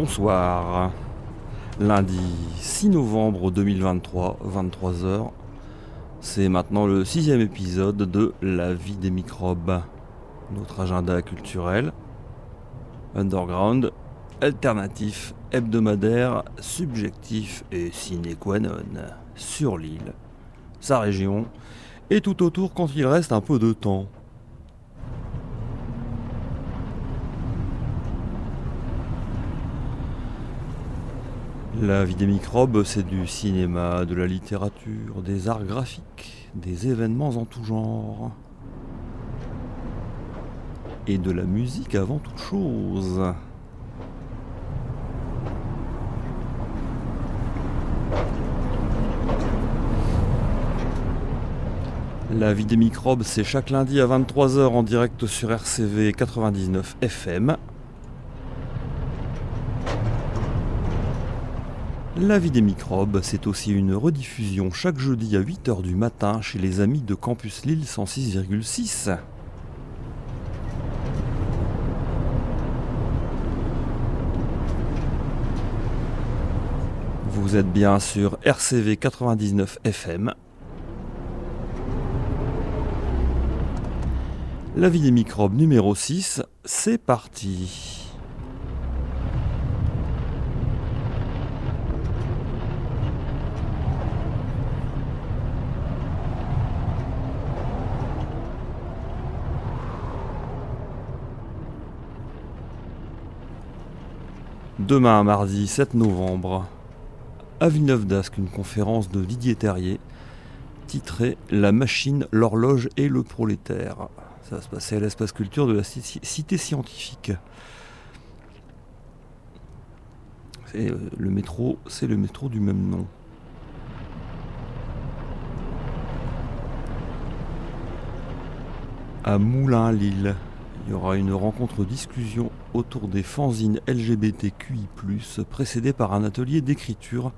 Bonsoir. Lundi 6 novembre 2023, 23h. C'est maintenant le sixième épisode de La vie des microbes. Notre agenda culturel, underground, alternatif, hebdomadaire, subjectif et sine qua non. Sur l'île, sa région, et tout autour quand il reste un peu de temps. La vie des microbes, c'est du cinéma, de la littérature, des arts graphiques, des événements en tout genre. Et de la musique avant toute chose. La vie des microbes, c'est chaque lundi à 23h en direct sur RCV 99 FM La vie des microbes, c'est aussi une rediffusion chaque jeudi à 8h du matin chez les amis de Campus Lille 106,6. Vous êtes bien sur RCV 99 FM. La vie des microbes numéro 6, c'est parti. Demain, mardi 7 novembre, à Villeneuve d'Ascq, une conférence de Didier Terrier titrée La machine, l'horloge et le prolétaire. Ça va se passer à l'espace culture de la cité scientifique. Euh, le métro, c'est le métro du même nom. À Moulins-Lille. Il y aura une rencontre discussion autour des fanzines LGBTQI, précédée par un atelier d'écriture.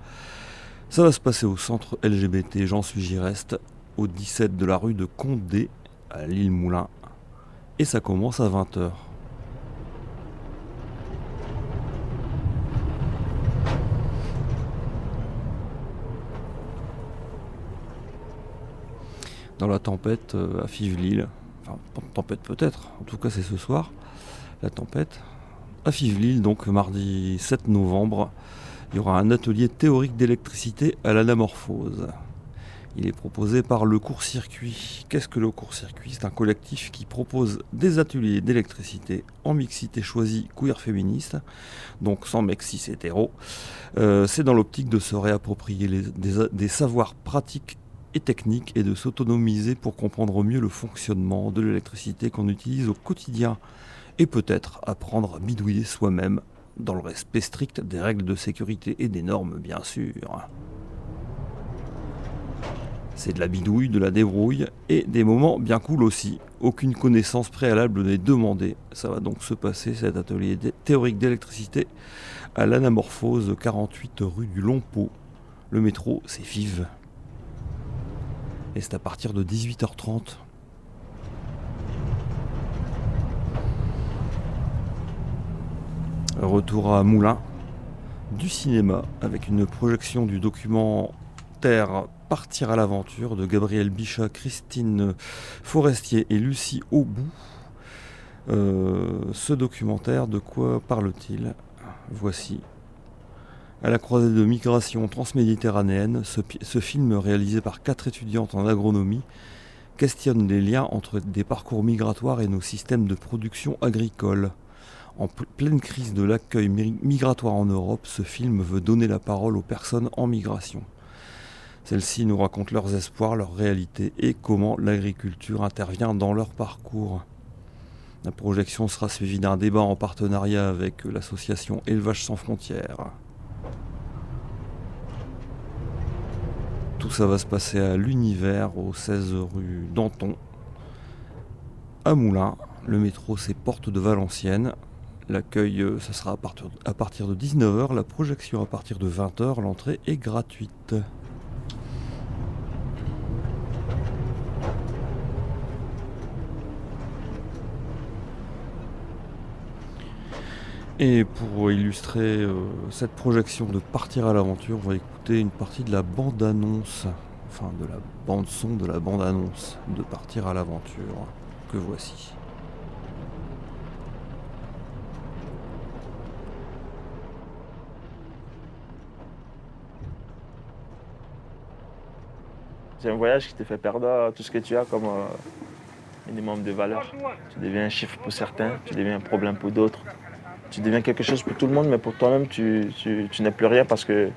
Ça va se passer au centre LGBT Jean suis reste, au 17 de la rue de Condé, à l'île Moulin. Et ça commence à 20h. Dans la tempête euh, à Fivelille, Enfin, tempête peut-être, en tout cas c'est ce soir, la tempête. À Fivelille, donc mardi 7 novembre, il y aura un atelier théorique d'électricité à l'anamorphose. Il est proposé par le court-circuit. Qu'est-ce que le court-circuit? C'est un collectif qui propose des ateliers d'électricité en mixité choisie queer féministe, donc sans mecs cis hétéro. Euh, c'est dans l'optique de se réapproprier des savoirs pratiques et technique et de s'autonomiser pour comprendre mieux le fonctionnement de l'électricité qu'on utilise au quotidien et peut-être apprendre à bidouiller soi-même dans le respect strict des règles de sécurité et des normes bien sûr. C'est de la bidouille, de la débrouille et des moments bien cool aussi. Aucune connaissance préalable n'est demandée. Ça va donc se passer cet atelier théorique d'électricité à l'anamorphose 48 rue du Long Pot. Le métro, c'est vive. Et c'est à partir de 18h30. Retour à Moulins, du cinéma, avec une projection du documentaire Partir à l'aventure de Gabriel Bichat, Christine Forestier et Lucie Aubout. Euh, ce documentaire, de quoi parle-t-il? Voici à la croisée de migration transméditerranéenne, ce, film réalisé par quatre étudiantes en agronomie questionne les liens entre des parcours migratoires et nos systèmes de production agricole. En pleine crise de l'accueil migratoire en Europe, ce film veut donner la parole aux personnes en migration. Celles-ci nous racontent leurs espoirs, leurs réalités et comment l'agriculture intervient dans leur parcours. La projection sera suivie d'un débat en partenariat avec l'association Élevage sans frontières. Tout ça va se passer à l'univers, au 16 rue Danton, à Moulins. Le métro, c'est Porte de Valenciennes. L'accueil, euh, ça sera à partir, à partir de 19h, la projection à partir de 20h, l'entrée est gratuite. Et pour illustrer euh, cette projection de Partir à l'aventure, on va écouter une partie de la bande-annonce, enfin de la bande-son de la bande-annonce de Partir à l'aventure, que voici. C'est un voyage qui te fait perdre tout ce que tu as comme euh, minimum de valeur. Tu deviens un chiffre pour certains, tu deviens un problème pour d'autres. Tu deviens quelque chose pour tout le monde, mais pour toi-même, tu, n'es plus rien parce que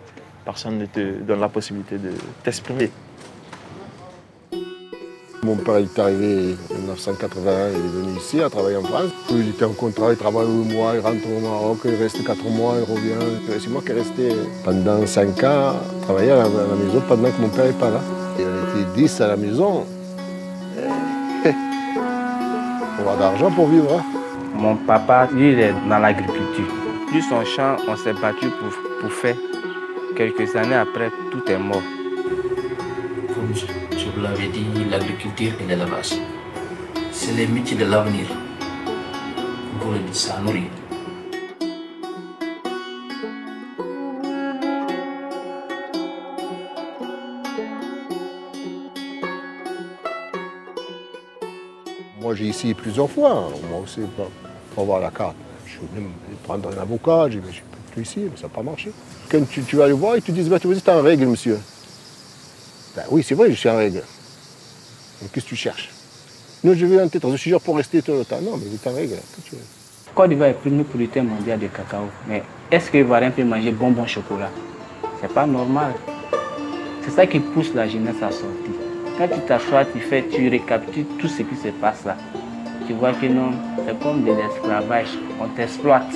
personne ne te donne la possibilité de t'exprimer. Mon père est arrivé en 1981, il est venu ici à travailler en France. Il était en contrat, il travaille 8 mois, il rentre au Maroc, il reste 4 mois, il revient. C'est moi qui est resté pendant 5 ans, travailler à la, maison pendant que mon père n'est pas là. Il était 10 à la maison. On a d'argent pour vivre. Hein. Mon papa, il est dans l'agriculture. Plus son champ, on s'est battu pour, pour faire. Quelques années après, tout est mort. Comme je, vous l'avais dit, l'agriculture et l'élevage, c'est les métiers de l'avenir. Pour le dire, ça nourrit. J'ai essayé plusieurs fois, moi aussi, pour, avoir la carte. Je voulais prendre un avocat, je ne suis plus ici, mais ça n'a pas marché. Quand tu, vas aller voir, ils te disent, bah, tu es en règle, monsieur. Ben, oui, c'est vrai, je suis en règle. qu'est-ce que tu cherches? Non, je vais en tête, je suis genre pour rester tout le temps. Non, mais tu es en règle. Côte d'Ivoire est premier producteur mondial de cacao. Mais est-ce que les Ivoiriens peuvent manger bonbon chocolat? C'est pas normal. C'est ça qui pousse la jeunesse à sortir. Quand tu t'assois, tu fais, tu récapitules tout ce qui se passe là. Tu vois que non, c'est comme de l'esclavage, on t'exploite.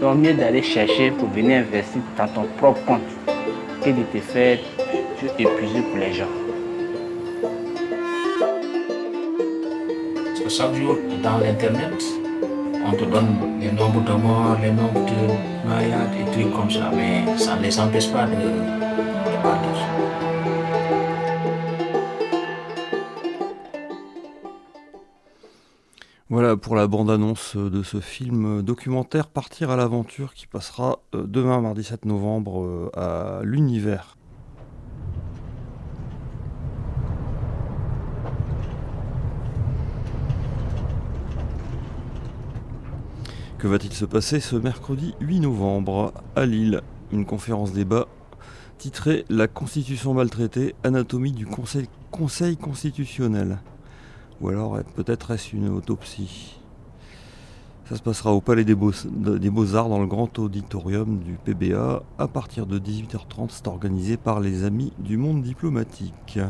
Donc mieux d'aller chercher pour venir investir dans ton propre compte que de te faire épuiser pour les gens. chaque jour, dans l'Internet, on te donne les nombres de morts, les nombres de noyades et trucs comme ça, mais ça ne les empêche pas de, de. Voilà pour la bande-annonce de ce film documentaire Partir à l'aventure qui passera euh, demain mardi 7 novembre euh, à l'univers. Que va-t-il se passer ce mercredi 8 novembre à Lille? Une conférence débat titrée La Constitution maltraitée, anatomie du Conseil, conseil constitutionnel. Ou alors peut-être est-ce une autopsie. Ça se passera au Palais des Beaux-Arts dans le grand auditorium du PBA à partir de 18h30. C'est organisé par les Amis du Monde Diplomatique.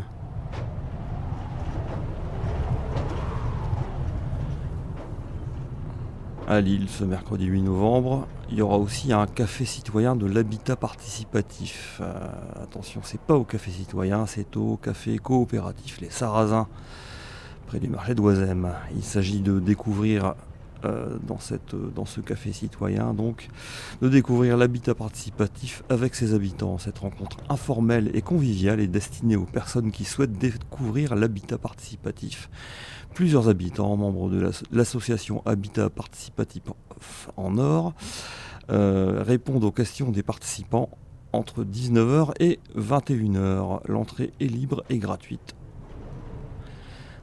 À Lille, ce mercredi 8 novembre, il y aura aussi un café citoyen de l'habitat participatif. Euh, attention, c'est pas au café citoyen, c'est au café coopératif Les Sarrasins près du marché d'Oisem. Il s'agit de découvrir euh, dans, cette, dans ce café citoyen, donc, de découvrir l'habitat participatif avec ses habitants. Cette rencontre informelle et conviviale est destinée aux personnes qui souhaitent découvrir l'habitat participatif. Plusieurs habitants, membres de l'association Habitat Participatif en Or, euh, répondent aux questions des participants entre 19h et 21h. L'entrée est libre et gratuite.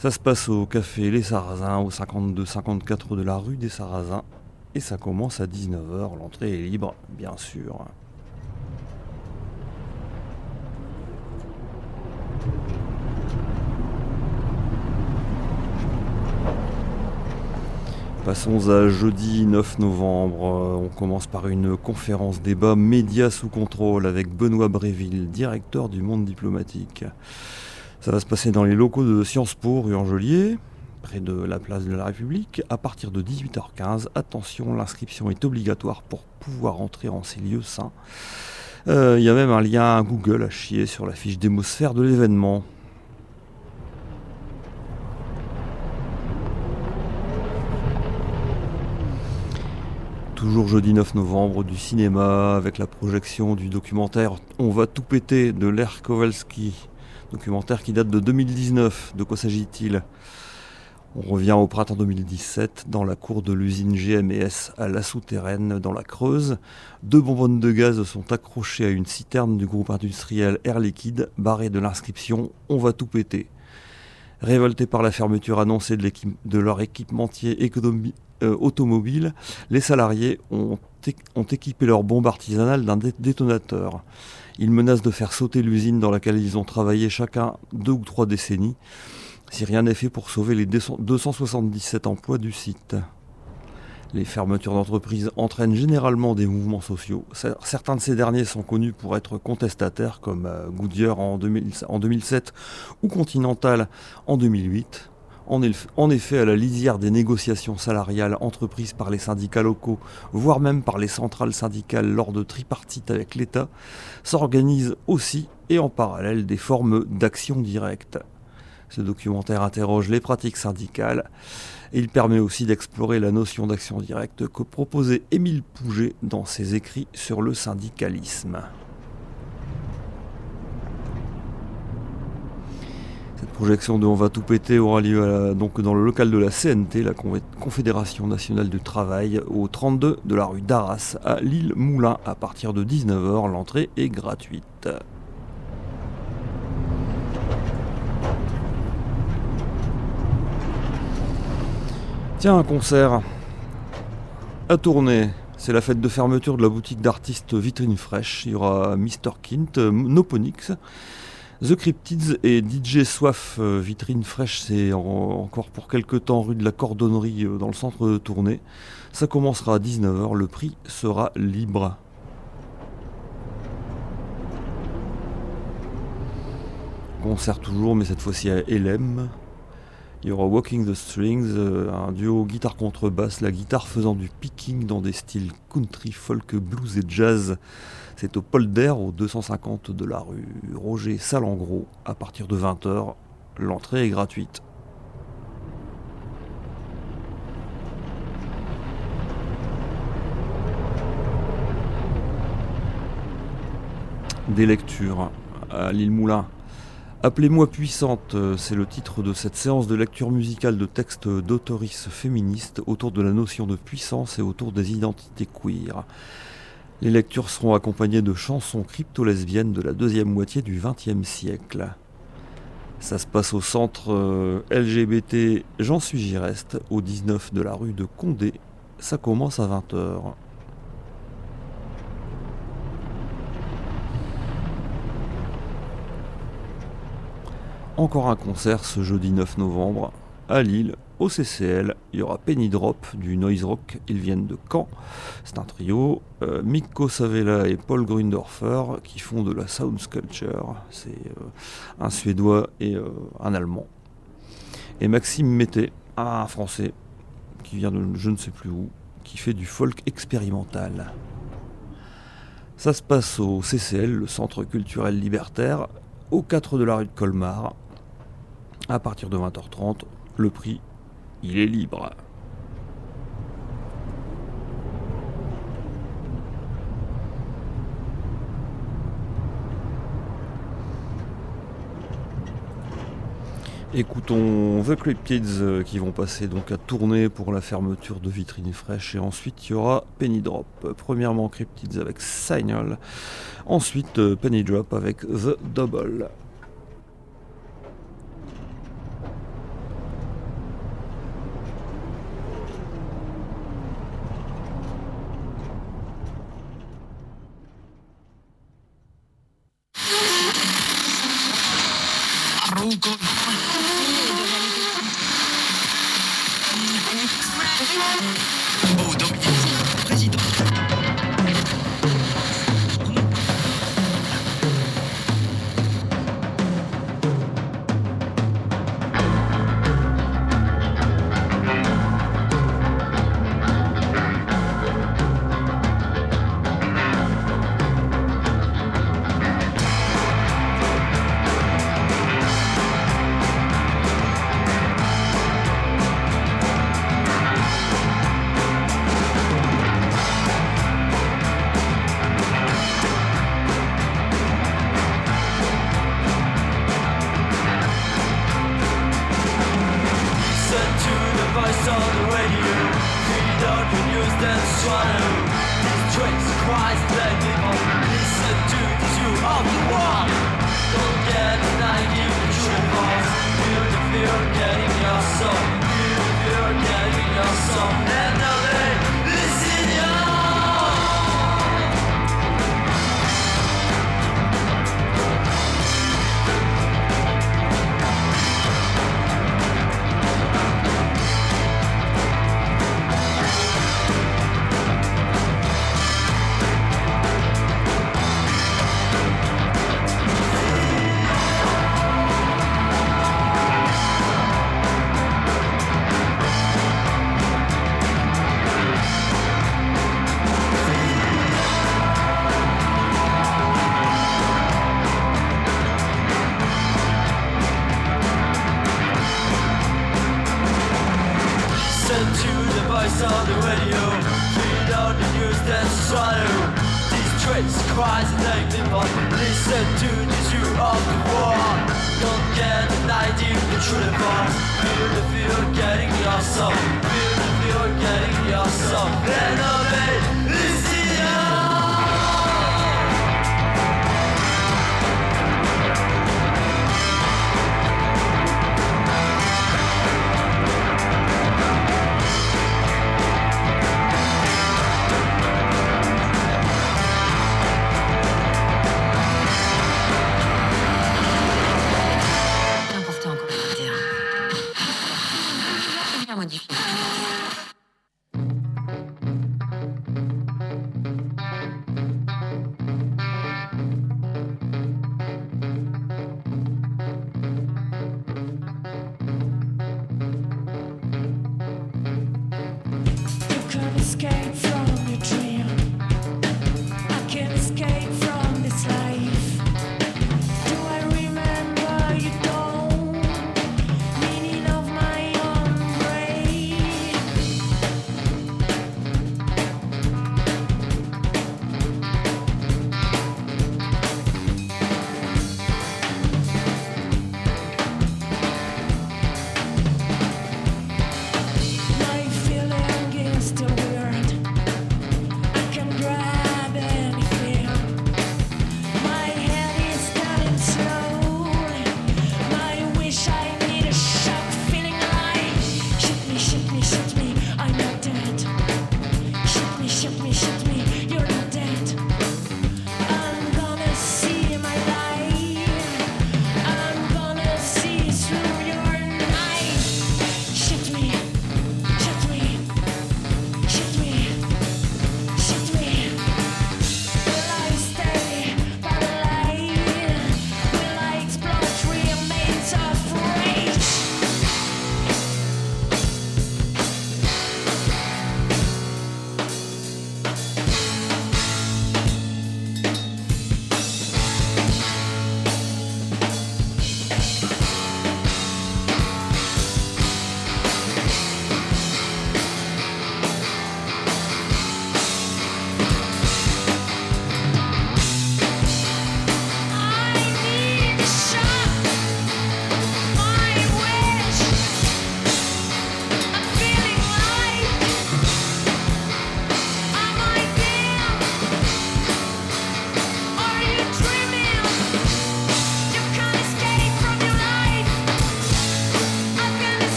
Ça se passe au café Les Sarrasins, au 52-54 de la rue des Sarrasins. Et ça commence à 19h. L'entrée est libre, bien sûr. Passons à jeudi 9 novembre. On commence par une conférence débat médias sous contrôle avec Benoît Bréville, directeur du monde diplomatique. Ça va se passer dans les locaux de Sciences Po, rue Angelier, près de la place de la République, à partir de 18h15. Attention, l'inscription est obligatoire pour pouvoir entrer en ces lieux saints. Euh, il y a même un lien Google à chier sur la fiche démosphère de l'événement. Toujours jeudi 9 novembre du cinéma avec la projection du documentaire On va tout péter de l'air Kowalski Documentaire qui date de 2019. De quoi s'agit-il? On revient au printemps 2017 dans la cour de l'usine GMS à La Souterraine dans la Creuse. Deux bonbonnes de gaz sont accrochées à une citerne du groupe industriel Air Liquide barrée de l'inscription On va tout péter. Révoltés par la fermeture annoncée de, leur équipementier euh, automobile, les salariés ont, équipé leur bombe artisanale d'un détonateur. Ils menacent de faire sauter l'usine dans laquelle ils ont travaillé chacun deux ou trois décennies si rien n'est fait pour sauver les 277 emplois du site. Les fermetures d'entreprises entraînent généralement des mouvements sociaux. Certains de ces derniers sont connus pour être contestataires, comme euh, Goodyear en, 2007 ou Continental en 2008. En effet, à la lisière des négociations salariales entreprises par les syndicats locaux, voire même par les centrales syndicales lors de tripartites avec l'État, s'organisent aussi et en parallèle des formes d'action directe. Ce documentaire interroge les pratiques syndicales et il permet aussi d'explorer la notion d'action directe que proposait Émile Pouget dans ses écrits sur le syndicalisme. Cette projection de On va tout péter aura lieu donc dans le local de la CNT, la Confédération nationale du travail, au 32 de la rue d'Arras à Lille Moulin à partir de 19h. L'entrée est gratuite. Tiens, un concert à tourner. C'est la fête de fermeture de la boutique d'artistes Vitrine Fraîche. Il y aura Mr. Kint, Noponix, The Cryptids et DJ Soif. Euh, Vitrine Fraîche, c'est encore pour quelques temps rue de la Cordonnerie euh, dans le centre de tournée. Ça commencera à 19h. Le prix sera libre. Concert toujours, mais cette fois-ci à Elem. Il y aura Walking the Strings, euh, un duo guitare-contrebasse, la guitare faisant du picking dans des styles country, folk, blues et jazz. C'est au Polder, au 250 de la rue Roger Salengro, à partir de 20h. L'entrée est gratuite. Des lectures à l'île Moulin. Appelez-moi puissante, c'est le titre de cette séance de lecture musicale de textes d'autoristes féministes autour de la notion de puissance et autour des identités queer. Les lectures seront accompagnées de chansons crypto-lesbiennes de la deuxième moitié du XXe siècle. Ça se passe au centre euh, LGBT Jean suis Gireste, au 19 de la rue de Condé. Ça commence à 20h. encore un concert ce jeudi 9 novembre à Lille, au CCL. Il y aura Penny Drop du Noise Rock, ils viennent de Caen. C'est un trio. Euh, Mikko Savela et Paul Grundorfer qui font de la sound sculpture. C'est euh, un Suédois et euh, un Allemand. Et Maxime Mété, un Français qui vient de je ne sais plus où, qui fait du folk expérimental. Ça se passe au CCL, le Centre culturel libertaire, au 4 de la rue de Colmar à partir de 20h30. Le prix, il est libre. Écoutons The Cryptids euh, qui vont passer donc à tourner pour la fermeture de Vitrine Fraîche et ensuite il y aura Penny Drop. Premièrement Cryptids avec Signal, ensuite euh, Penny Drop avec The Double.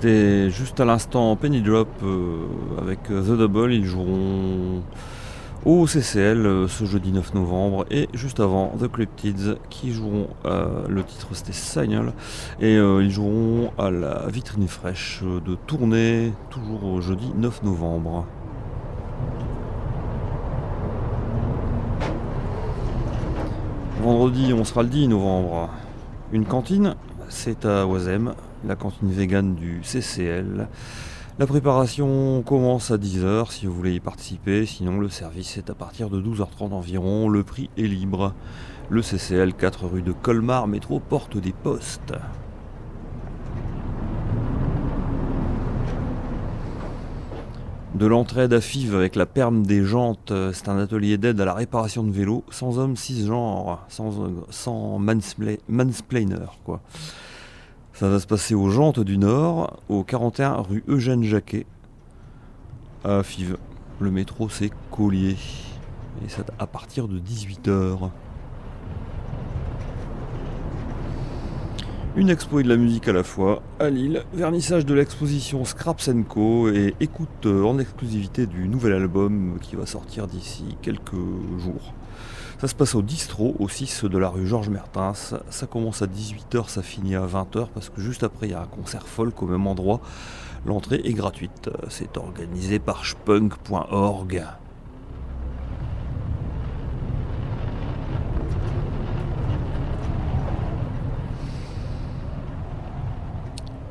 C'était juste à l'instant Penny Drop euh, avec euh, The Double. Ils joueront au CCL euh, ce jeudi 9 novembre et juste avant The Cryptids qui joueront, le titre c'était Signal et ils joueront à la vitrine fraîche de tournée toujours au jeudi 9 novembre. Vendredi on sera le 10 novembre. Une cantine, c'est à Oisem, la cantine vegan du CCL. La préparation commence à 10h si vous voulez y participer, sinon le service est à partir de 12h30 environ, le prix est libre. Le CCL 4 rue de Colmar, métro Porte des Postes. De l'entraide à FIV avec la perme des jantes, c'est un atelier d'aide à la réparation de vélos, sans homme, cisgenre, sans, sans manspla- mansplainer quoi. Ça va se passer aux Jantes du Nord, au 41 rue Eugène Jacquet, à Fives. Le métro, c'est Collier. Et c'est à partir de 18h. Une expo et de la musique à la fois à Lille, vernissage de l'exposition Scraps Co et écoute euh, en exclusivité du nouvel album qui va sortir d'ici quelques jours. Ça se passe au Distro, au 6 de la rue Georges Mertens. Ça commence à 18h, ça finit à 20h parce que juste après il y a un concert folk au même endroit. L'entrée est gratuite. C'est organisé par spunk.org.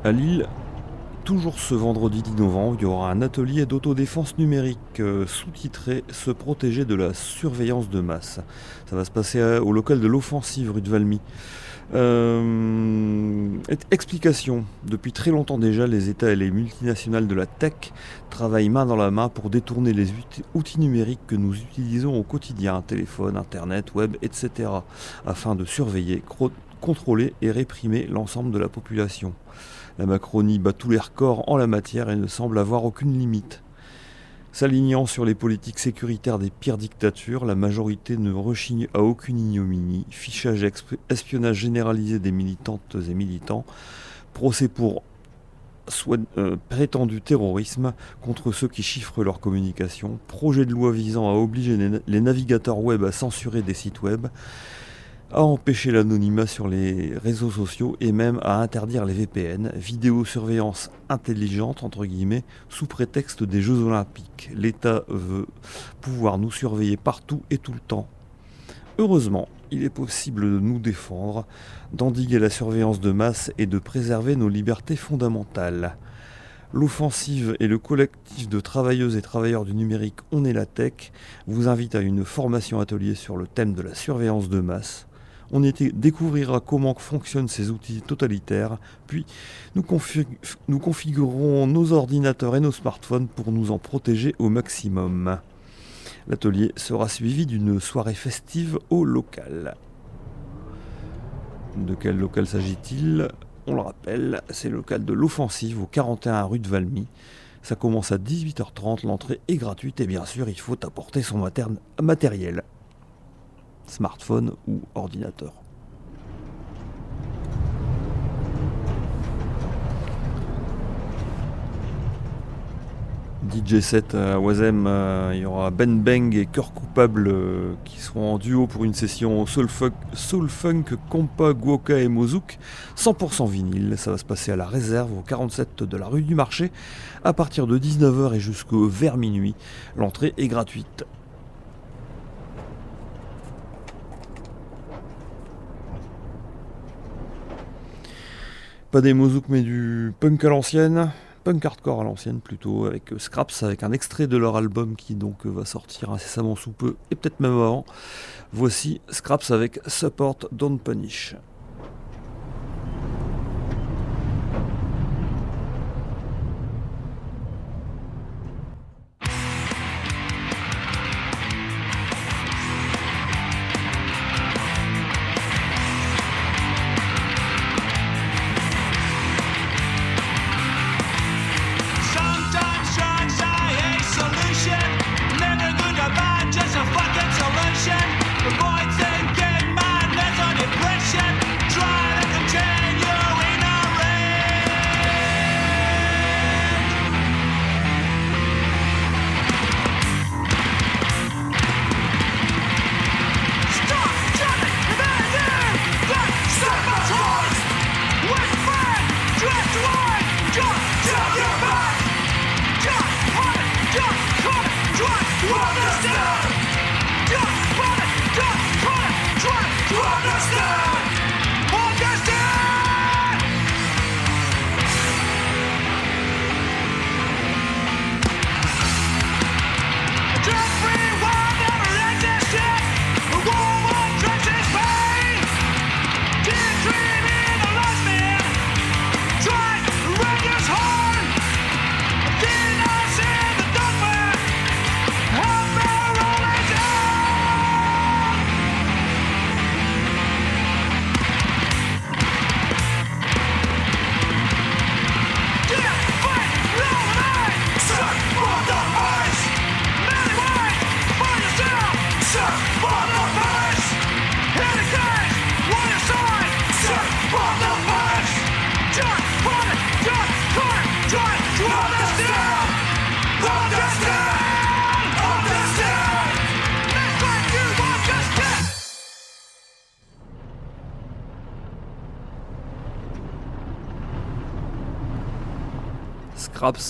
À Lille, toujours ce vendredi 10 novembre, il y aura un atelier d'autodéfense numérique euh, sous-titré Se protéger de la surveillance de masse. Ça va se passer euh, au local de l'offensive rue de Valmy. Euh, explication. Depuis très longtemps déjà, les États et les multinationales de la tech travaillent main dans la main pour détourner les outils- numériques que nous utilisons au quotidien, téléphone, internet, web, etc., afin de surveiller, contrôler et réprimer l'ensemble de la population. La Macronie bat tous les records en la matière et ne semble avoir aucune limite. S'alignant sur les politiques sécuritaires des pires dictatures, la majorité ne rechigne à aucune ignominie. Fichage espionnage généralisé des militantes et militants, procès pour euh, prétendu terrorisme contre ceux qui chiffrent leur communication, projet de loi visant à obliger les navigateurs web à censurer des sites web, à empêcher l'anonymat sur les réseaux sociaux et même à interdire les VPN, vidéosurveillance intelligente entre guillemets, sous prétexte des Jeux Olympiques. L'État veut pouvoir nous surveiller partout et tout le temps. Heureusement, il est possible de nous défendre, d'endiguer la surveillance de masse et de préserver nos libertés fondamentales. L'offensive et le collectif de travailleuses et travailleurs du numérique On est la tech vous invitent à une formation atelier sur le thème de la surveillance de masse. On y découvrira comment fonctionnent ces outils totalitaires, puis nous, config- nous configurerons nos ordinateurs et nos smartphones pour nous en protéger au maximum. L'atelier sera suivi d'une soirée festive au local. De quel local s'agit-il? On le rappelle, c'est le local de l'offensive au 41 rue de Valmy. Ça commence à 18h30, l'entrée est gratuite et bien sûr il faut apporter son matériel, smartphone ou ordinateur. DJ 7 à Wazem, euh, il y aura Ben Bang et Cœur Coupable euh, qui seront en duo pour une session Soul Funk, Soul Funk Compa, Guoka et Mozouk, 100% vinyle. Ça va se passer à la réserve au 47 de la rue du Marché à partir de 19h et jusqu'au vers minuit. L'entrée est gratuite. Pas des Mozouk mais du punk à l'ancienne, punk hardcore à l'ancienne plutôt, avec euh, Scraps, avec un extrait de leur album qui donc euh, va sortir incessamment sous peu, et peut-être même avant. Voici Scraps avec Support Don't Punish.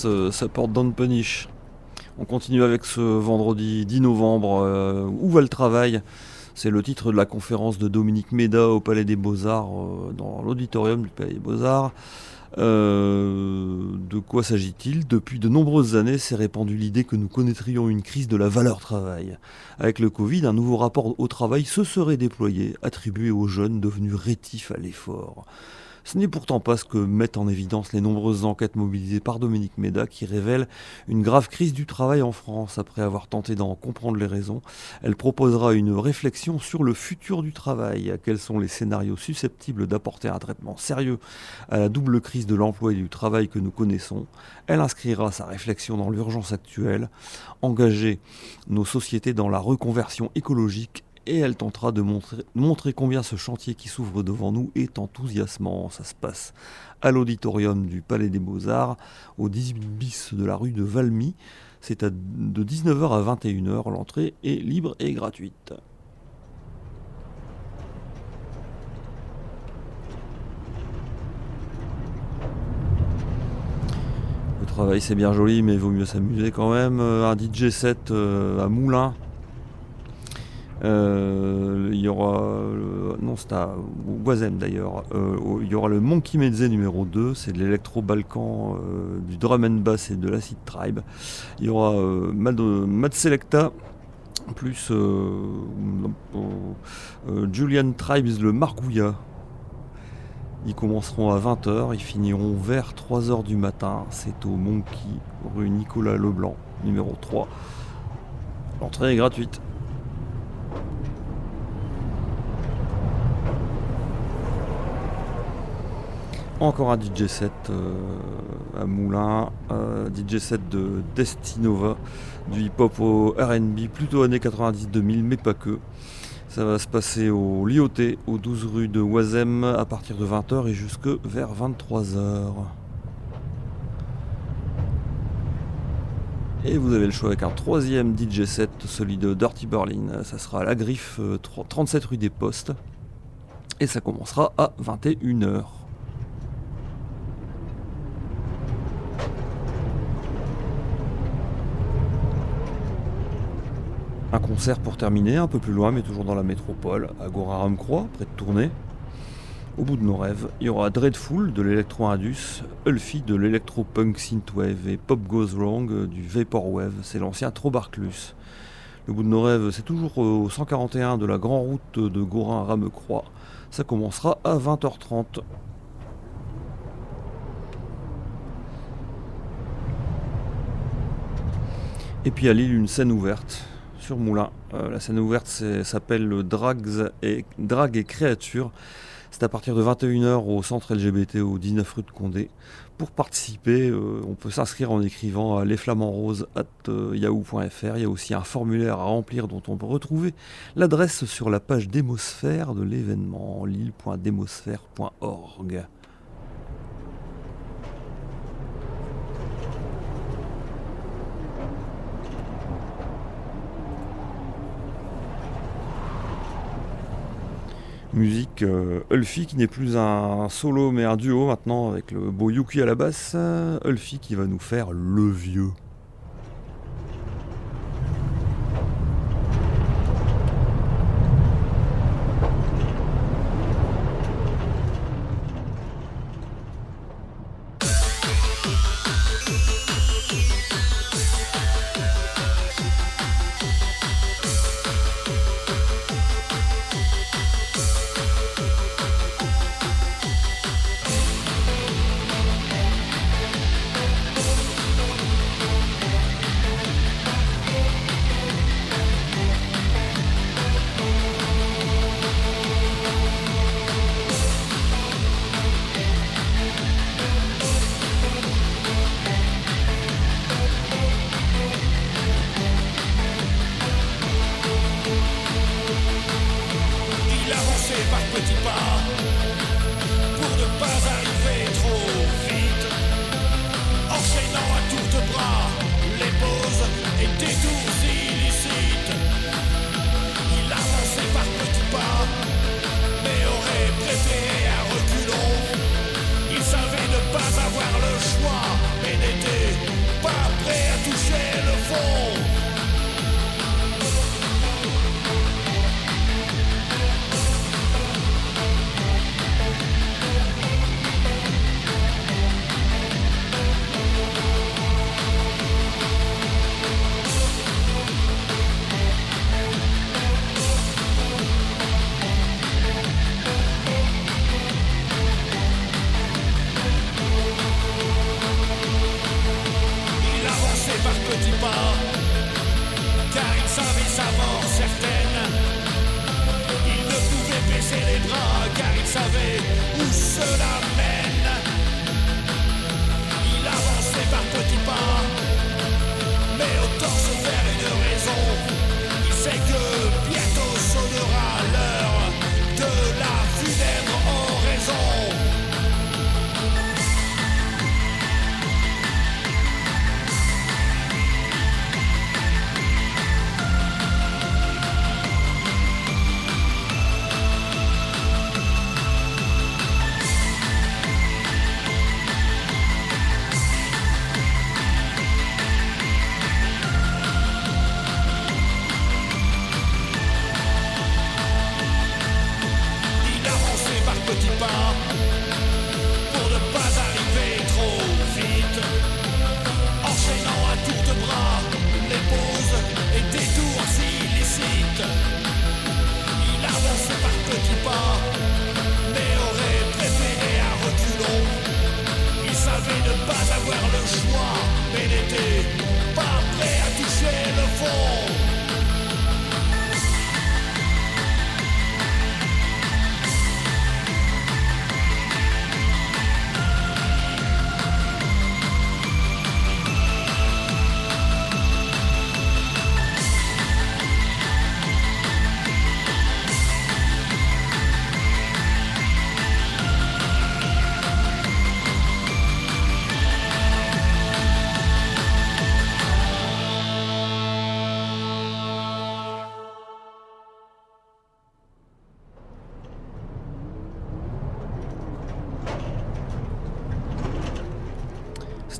Euh, Support Don't Punish. On continue avec ce vendredi 10 novembre. euh, où va le travail? C'est le titre de la conférence de Dominique Méda au Palais des Beaux-Arts, euh, dans l'auditorium du Palais des Beaux-Arts. Euh, de quoi s'agit-il? Depuis de nombreuses années s'est répandue l'idée que nous connaîtrions une crise de la valeur travail. Avec le Covid, un nouveau rapport au travail se serait déployé, attribué aux jeunes devenus rétifs à l'effort. Ce n'est pourtant pas ce que mettent en évidence les nombreuses enquêtes mobilisées par Dominique Méda qui révèlent une grave crise du travail en France. Après avoir tenté d'en comprendre les raisons, elle proposera une réflexion sur le futur du travail. Quels sont les scénarios susceptibles d'apporter un traitement sérieux à la double crise de l'emploi et du travail que nous connaissons? Elle inscrira sa réflexion dans l'urgence actuelle, engager nos sociétés dans la reconversion écologique et elle tentera de montrer, combien ce chantier qui s'ouvre devant nous est enthousiasmant. Ça se passe à l'auditorium du Palais des Beaux-Arts, au 18 bis de la rue de Valmy. C'est de 19h à 21h. L'entrée est libre et gratuite. Le travail c'est bien joli, mais il vaut mieux s'amuser quand même. Euh, Un DJ set euh, à Moulins. Euh, il y aura. le- non. Euh, Monkey Medze numéro 2, c'est de l'électro-balkan, euh, du drum and bass et de l'acid tribe. Il y aura euh, Mad, Mad Selecta, plus euh, euh, Julian Tribes, le Margouilla. Ils commenceront à 20h, ils finiront vers 3h du matin. C'est au Monkey, rue Nicolas Leblanc, numéro 3. L'entrée est gratuite. Encore un DJ set euh, à Moulins, euh, DJ set de Destinova, du hip-hop au RB, plutôt années 90-2000, mais pas que. Ça va se passer au Lyoté, au 12 rue de Oisem, à partir de 20h et jusque vers 23h. Et vous avez le choix avec un troisième DJ set, celui de Dirty Berlin. Ça sera à la griffe, euh, 37 rue des Postes. Et ça commencera à 21h. Un concert pour terminer, un peu plus loin, mais toujours dans la métropole, à Gora-Ramcroix, près de Tournai. Au bout de nos rêves, il y aura Dreadful de l'électro-indus, Ulfi de l'électro-punk synthwave et Pop Goes Wrong du vaporwave, c'est l'ancien Trobarclus. Le bout de nos rêves, c'est toujours euh, au 141 de la grande route de Gorin à Ramecroix. Ça commencera à 20h30. Et puis à Lille, une scène ouverte Moulin. Euh, la scène ouverte s'appelle le Drags et, Drag et Créatures. C'est à partir de 21h au centre LGBT au 19 rue de Condé. Pour participer, euh, on peut s'inscrire en écrivant à lesflamandsroses.yahoo.fr. Il y a aussi un formulaire à remplir dont on peut retrouver l'adresse sur la page démosphère de l'événement lille.démosphère.org. Musique euh, Ulfi qui n'est plus un solo mais un duo maintenant avec le beau Yuki à la basse. Euh, Ulfi qui va nous faire le vieux.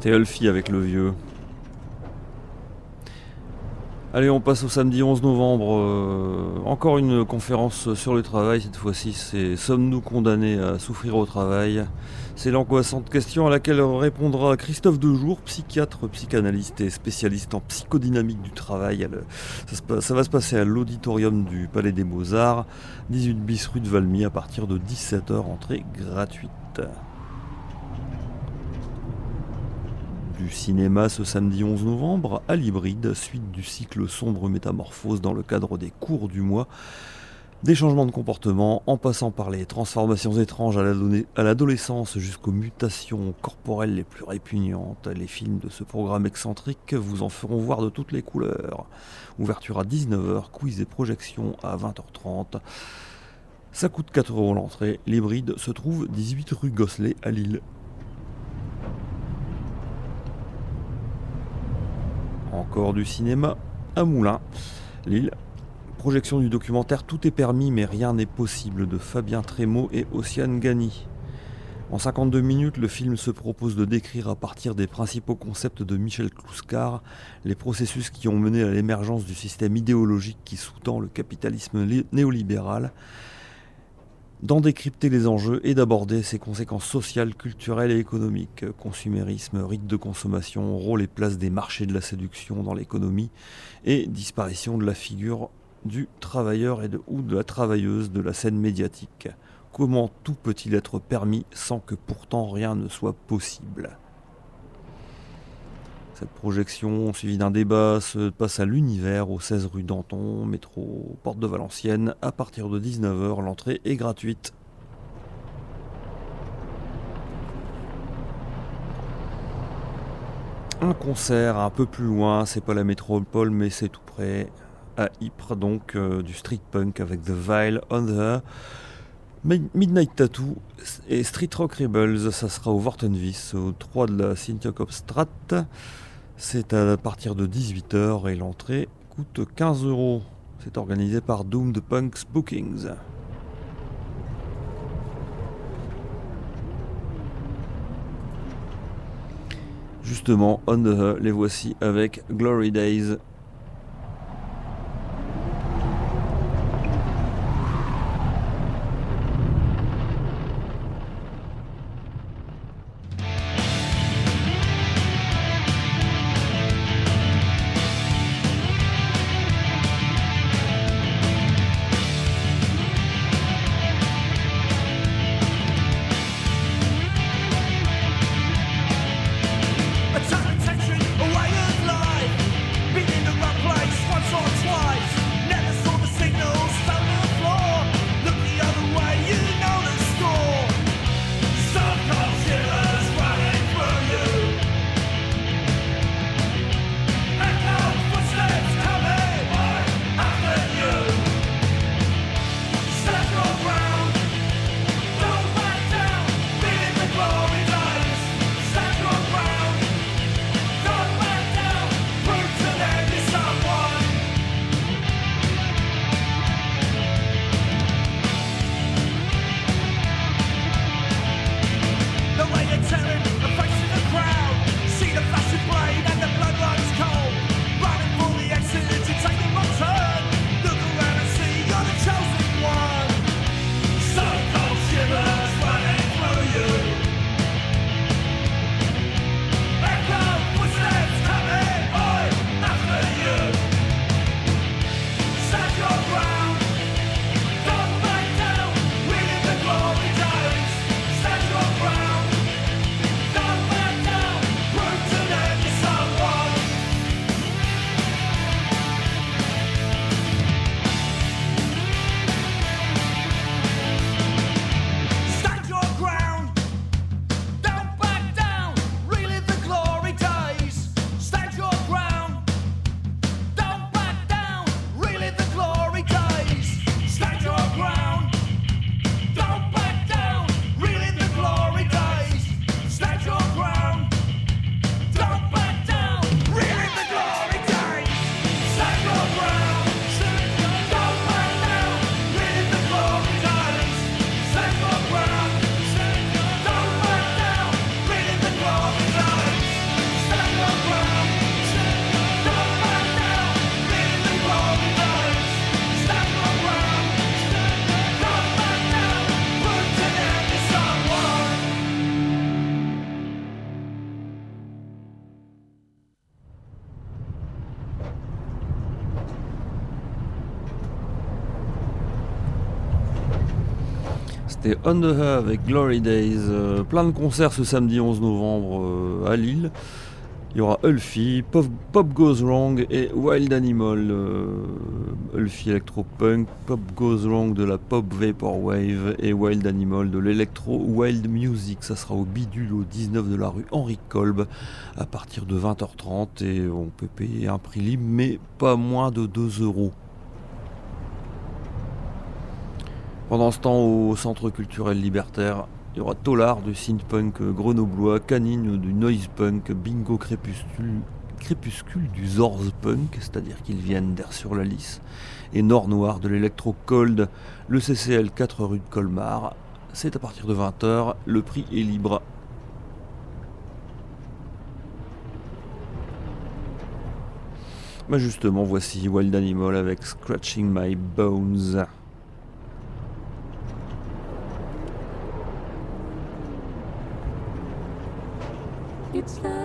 C'était Elfie avec le vieux. Allez, on passe au samedi 11 novembre. euh, encore une conférence sur le travail. Cette fois-ci, c'est Sommes-nous condamnés à souffrir au travail? C'est l'angoissante question à laquelle répondra Christophe Dejour, psychiatre, psychanalyste et spécialiste en psychodynamique du travail. Ça, ça va se passer à l'auditorium du Palais des Beaux-Arts, 18 bis rue de Valmy, à partir de 17h, entrée gratuite. Du cinéma ce samedi 11 novembre à l'hybride, suite du cycle sombre métamorphose dans le cadre des cours du mois. Des changements de comportement en passant par les transformations étranges à l'adolescence jusqu'aux mutations corporelles les plus répugnantes. Les films de ce programme excentrique vous en feront voir de toutes les couleurs. Ouverture à 19h, quiz et projection à 20h30. Ça coûte 4 euros l'entrée. L'hybride se trouve 18 rue Gosselet à Lille. Encore du cinéma à Moulins, Lille. Projection du documentaire Tout est permis mais rien n'est possible de Fabien Trémaud et Océane Gagny. En 52 minutes, le film se propose de décrire à partir des principaux concepts de Michel Clouscar les processus qui ont mené à l'émergence du système idéologique qui sous-tend le capitalisme néolibéral, d'en décrypter les enjeux et d'aborder ses conséquences sociales, culturelles et économiques. Consumérisme, rythme de consommation, rôle et place des marchés de la séduction dans l'économie et disparition de la figure du travailleur et ou de la travailleuse de la scène médiatique. Comment tout peut-il être permis sans que pourtant rien ne soit possible? Cette projection, suivie d'un débat, se passe à l'univers au 16 rue Danton, métro Porte de Valenciennes. À partir de 19h, l'entrée est gratuite. Un concert un peu plus loin, c'est pas la métropole mais c'est tout près, à Ypres donc, euh, du street punk avec The Vile on the Mi- Midnight Tattoo et Street Rock Rebels, ça sera au Vortenvis, au 3 de la Sint-Jacobstraat. C'est à partir de 18h et l'entrée coûte 15 euros. C'est organisé par Doomed Punks Bookings. Justement, On the les voici avec Glory Days. On the Hair avec Glory Days. Euh, plein de concerts ce samedi 11 novembre euh, à Lille. Il y aura Ulfi, Pop, Pop Goes Wrong et Wild Animal. Euh, Ulfi Electro-Punk, Pop Goes Wrong de la Pop Vaporwave et Wild Animal de l'Electro Wild Music. Ça sera au bidule au 19 de la rue Henri Kolb à partir de 20h30 et on peut payer un prix libre mais pas moins de 2 euros. Pendant ce temps, au Centre culturel libertaire, il y aura Tolar du synth-punk grenoblois, Canine du noise-punk, Bingo Crépuscule, du Zorz-punk, c'est-à-dire qu'ils viennent d'air sur la lisse, et Nord Noir de l'électro-cold, le CCL 4 rue de Colmar. C'est à partir de 20h, le prix est libre. Bah justement, voici Wild Animal avec Scratching My Bones. It's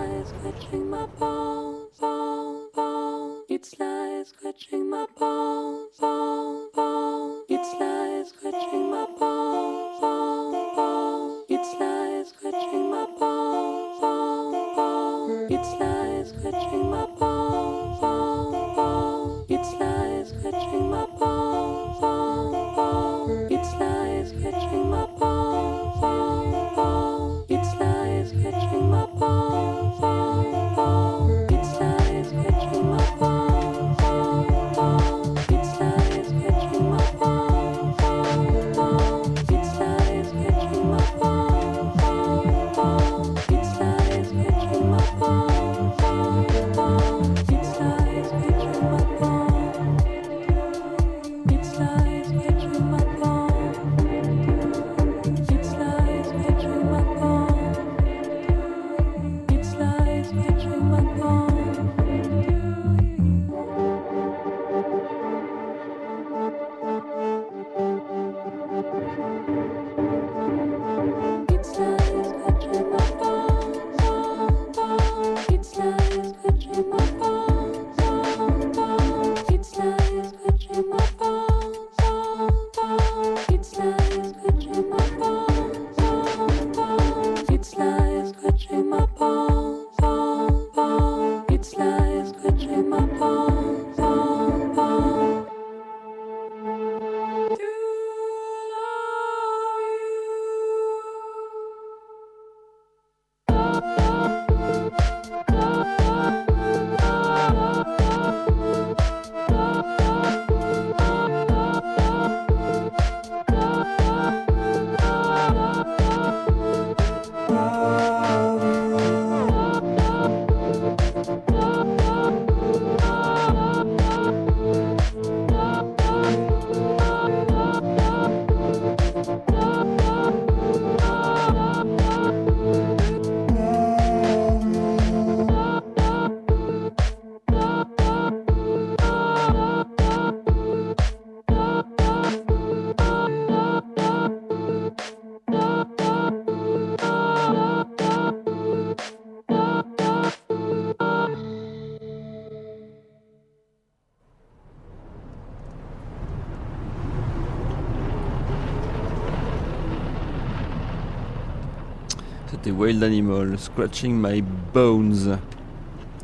Wild Animal, Scratching My Bones.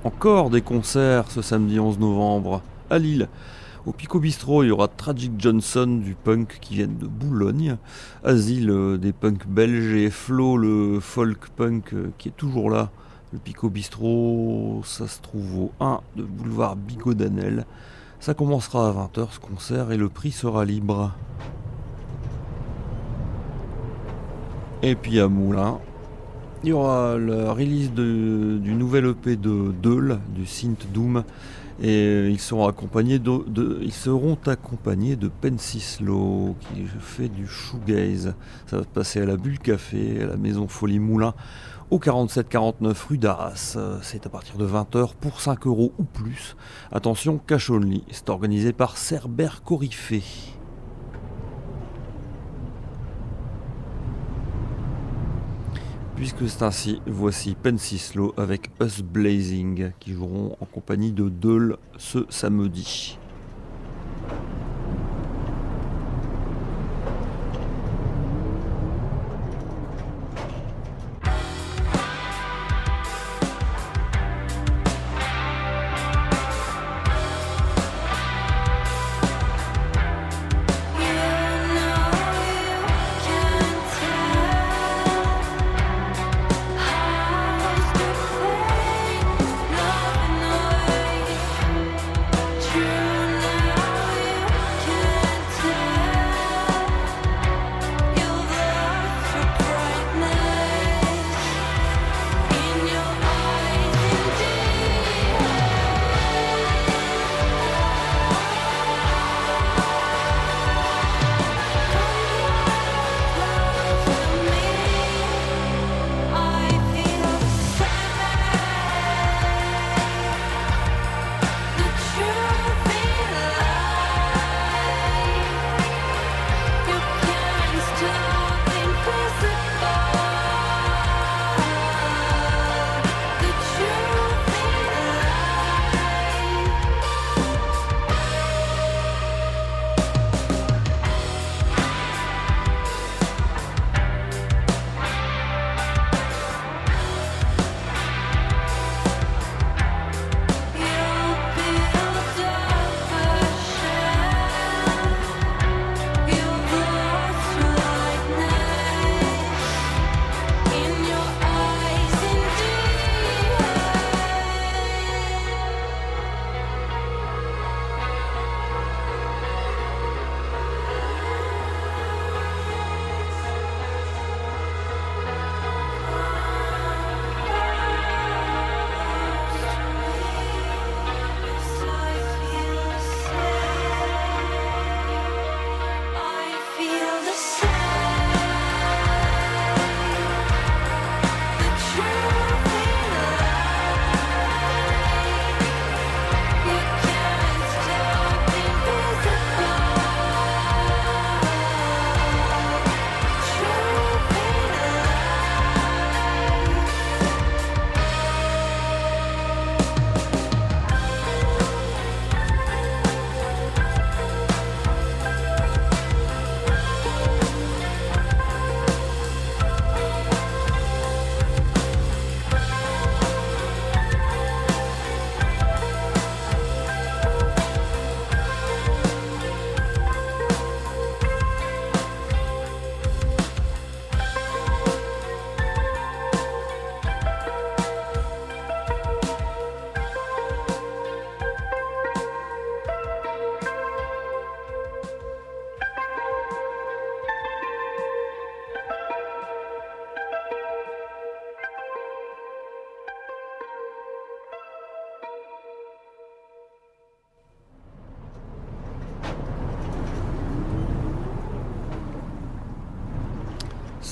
Encore des concerts ce samedi 11 novembre à Lille. Au Pico Bistro, il y aura Tragic Johnson du punk qui viennent de Boulogne, Asile euh, des punks belges et Flo le folk punk euh, qui est toujours là. Le Pico Bistro, ça se trouve au 1 de boulevard Bigot d'Anel. Ça commencera à 20h ce concert et le prix sera libre. Et puis à Moulins, il y aura la release du nouvel EP de Deul, du Synth Doom, et ils seront accompagnés de, ils seront accompagnés de Pencislo qui fait du shoegaze. Ça va se passer à la Bulle Café, à la Maison Folie Moulin, au 47-49 rue d'Arras. C'est à partir de 20h pour 5 euros ou plus. Attention, cash only. C'est organisé par Cerber Corifé. Puisque c'est ainsi, voici Pencislo avec Us Blazing qui joueront en compagnie de Deul ce samedi.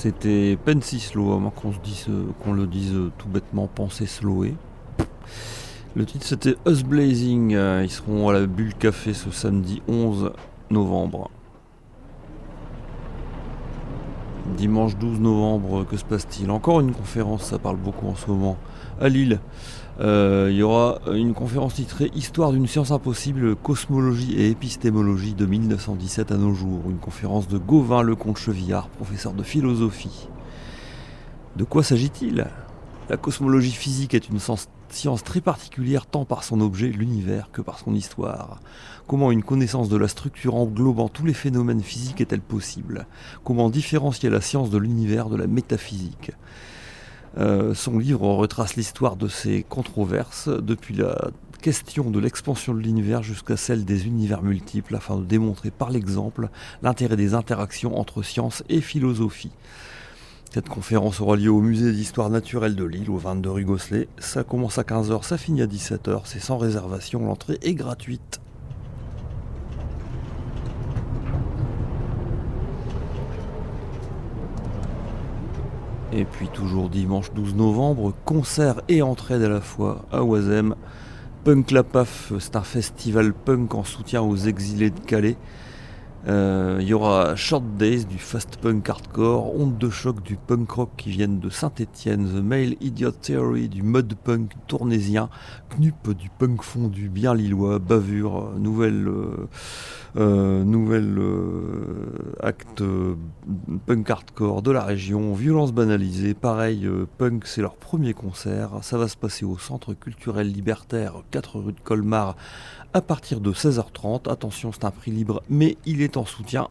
C'était Pensy Slow, à moins qu'on euh, qu'on le dise euh, tout bêtement, penser slowé. Le titre c'était Us Blazing, euh, ils seront à la Bulle Café ce samedi 11 novembre. Dimanche 12 novembre, que se passe-t-il Encore une conférence, ça parle beaucoup en ce moment, à Lille. Euh, il y aura une conférence titrée Histoire d'une science impossible, cosmologie et épistémologie de 1917 à nos jours. Une conférence de Gauvin Lecomte Chevillard, professeur de philosophie. De quoi s'agit-il? La cosmologie physique est une sens- science très particulière tant par son objet, l'univers, que par son histoire. Comment une connaissance de la structure englobant tous les phénomènes physiques est-elle possible? Comment différencier la science de l'univers de la métaphysique? Euh, Son livre retrace l'histoire de ces controverses, depuis la question de l'expansion de l'univers jusqu'à celle des univers multiples, afin de démontrer par l'exemple l'intérêt des interactions entre science et philosophie. Cette conférence aura lieu au musée d'histoire naturelle de Lille, au 22 rue Gosselet. Ça commence à 15h, ça finit à 17h, c'est sans réservation, l'entrée est gratuite. Et puis toujours dimanche 12 novembre, concert et entraide à la fois à Oisem. Punk La Paf, c'est un festival punk en soutien aux exilés de Calais. Euh, Il y aura Short Days du fast punk hardcore, Onde de choc du punk rock qui viennent de Saint-Étienne, The Male Idiot Theory du mud punk tournésien, Knup du punk fondu bien lillois, Bavure, euh, nouvelle, euh, euh, nouvelle euh, acte euh, punk hardcore de la région, Violence banalisée, pareil, punk c'est leur premier concert, ça va se passer au Centre culturel libertaire 4 rue de Colmar à partir de 16h30. Attention, c'est un prix libre, mais il est en soutien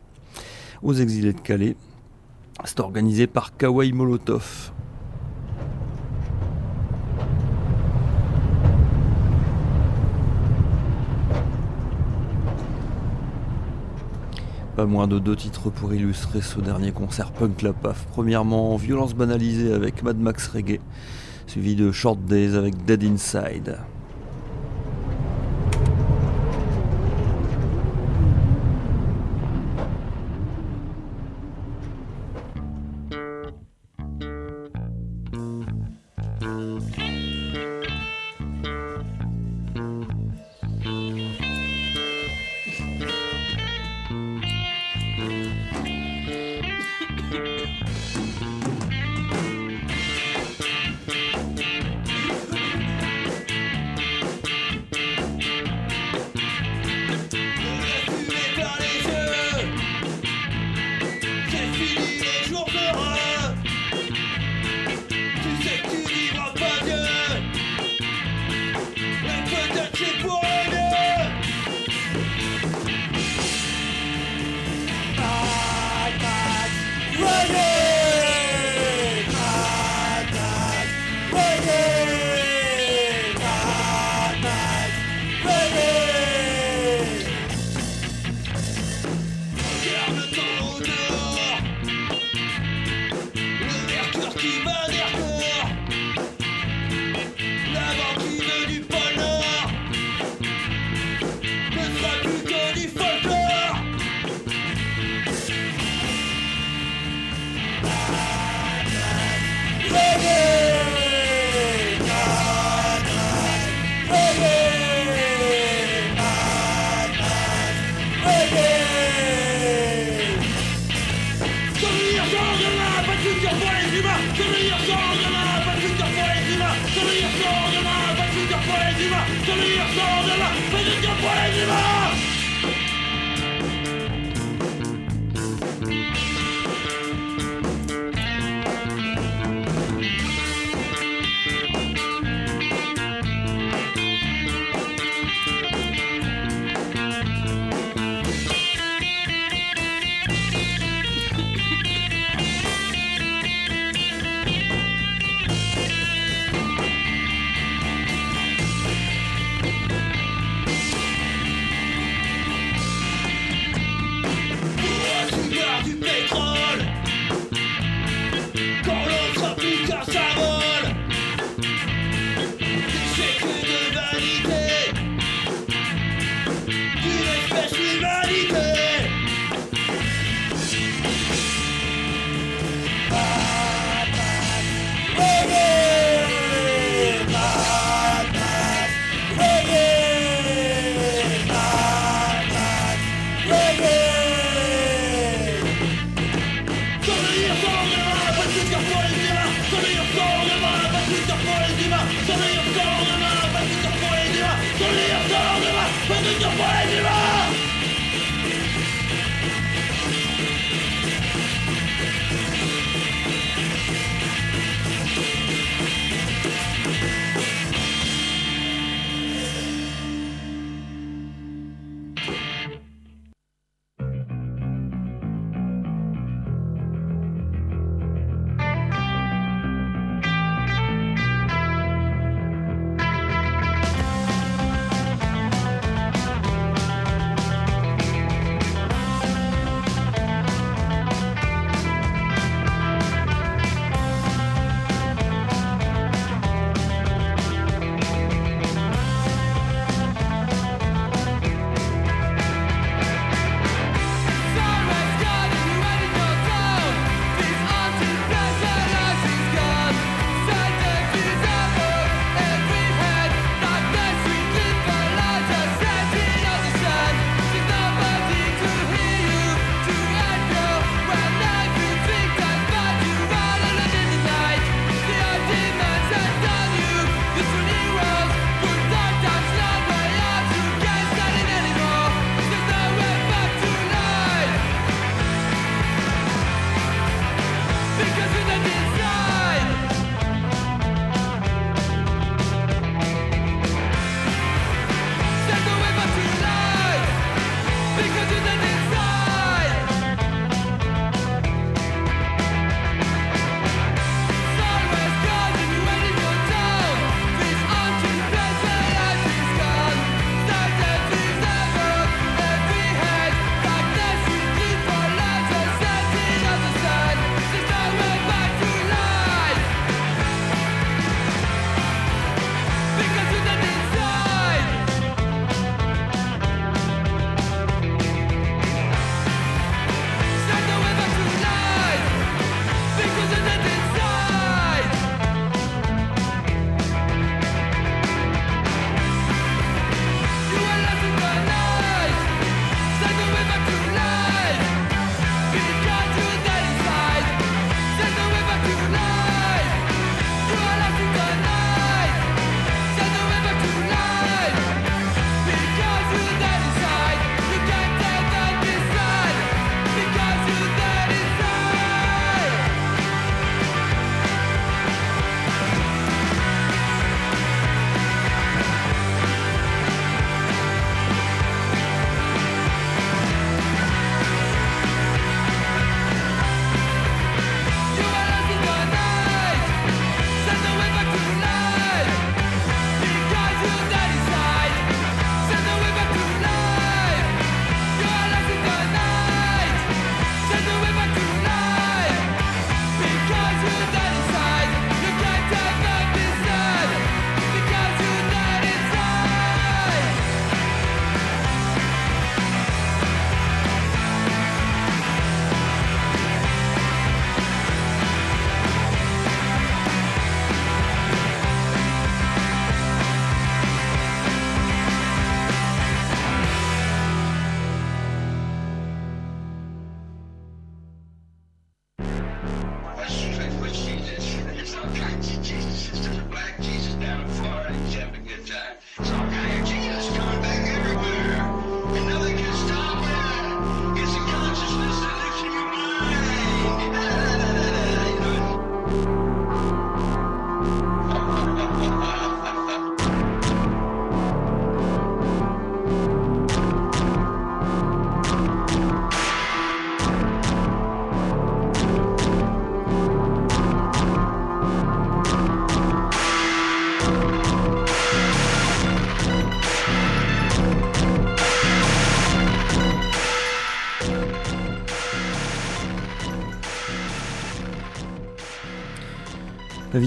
aux exilés de Calais. C'est organisé par Kawaii Molotov. Pas moins de deux titres pour illustrer ce dernier concert punk la paf. Premièrement, Violence banalisée avec Mad Max Reggae, suivi de Short Days avec Dead Inside.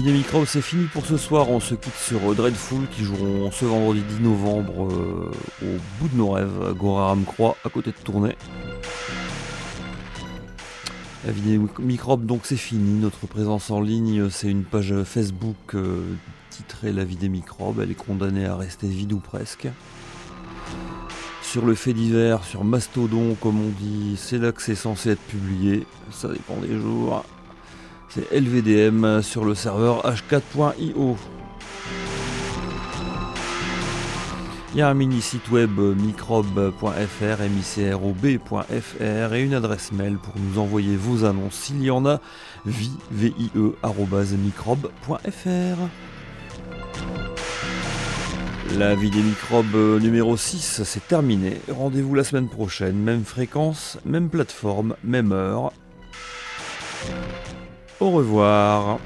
La vidéo micro, c'est fini pour ce soir. On se quitte sur euh, Dreadful qui joueront ce vendredi 10 novembre euh, au bout de nos rêves, à Goraram Croix, à côté de Tournai. La vidéo microbe, donc c'est fini. Notre présence en ligne, c'est une page Facebook euh, titrée La vie des microbes. Elle est condamnée à rester vide ou presque. Sur le fait divers, sur Mastodon, comme on dit, c'est là que c'est censé être publié. Ça dépend des jours. C'est LVDM sur le serveur h4.io. Il y a un mini site web euh, microbe.fr, microb.fr et une adresse mail pour nous envoyer vos annonces s'il y en a, vie, arobase microbe.fr. La vie des microbes euh, numéro 6, c'est terminé. Rendez-vous la semaine prochaine, même fréquence, même plateforme, même heure. Au revoir.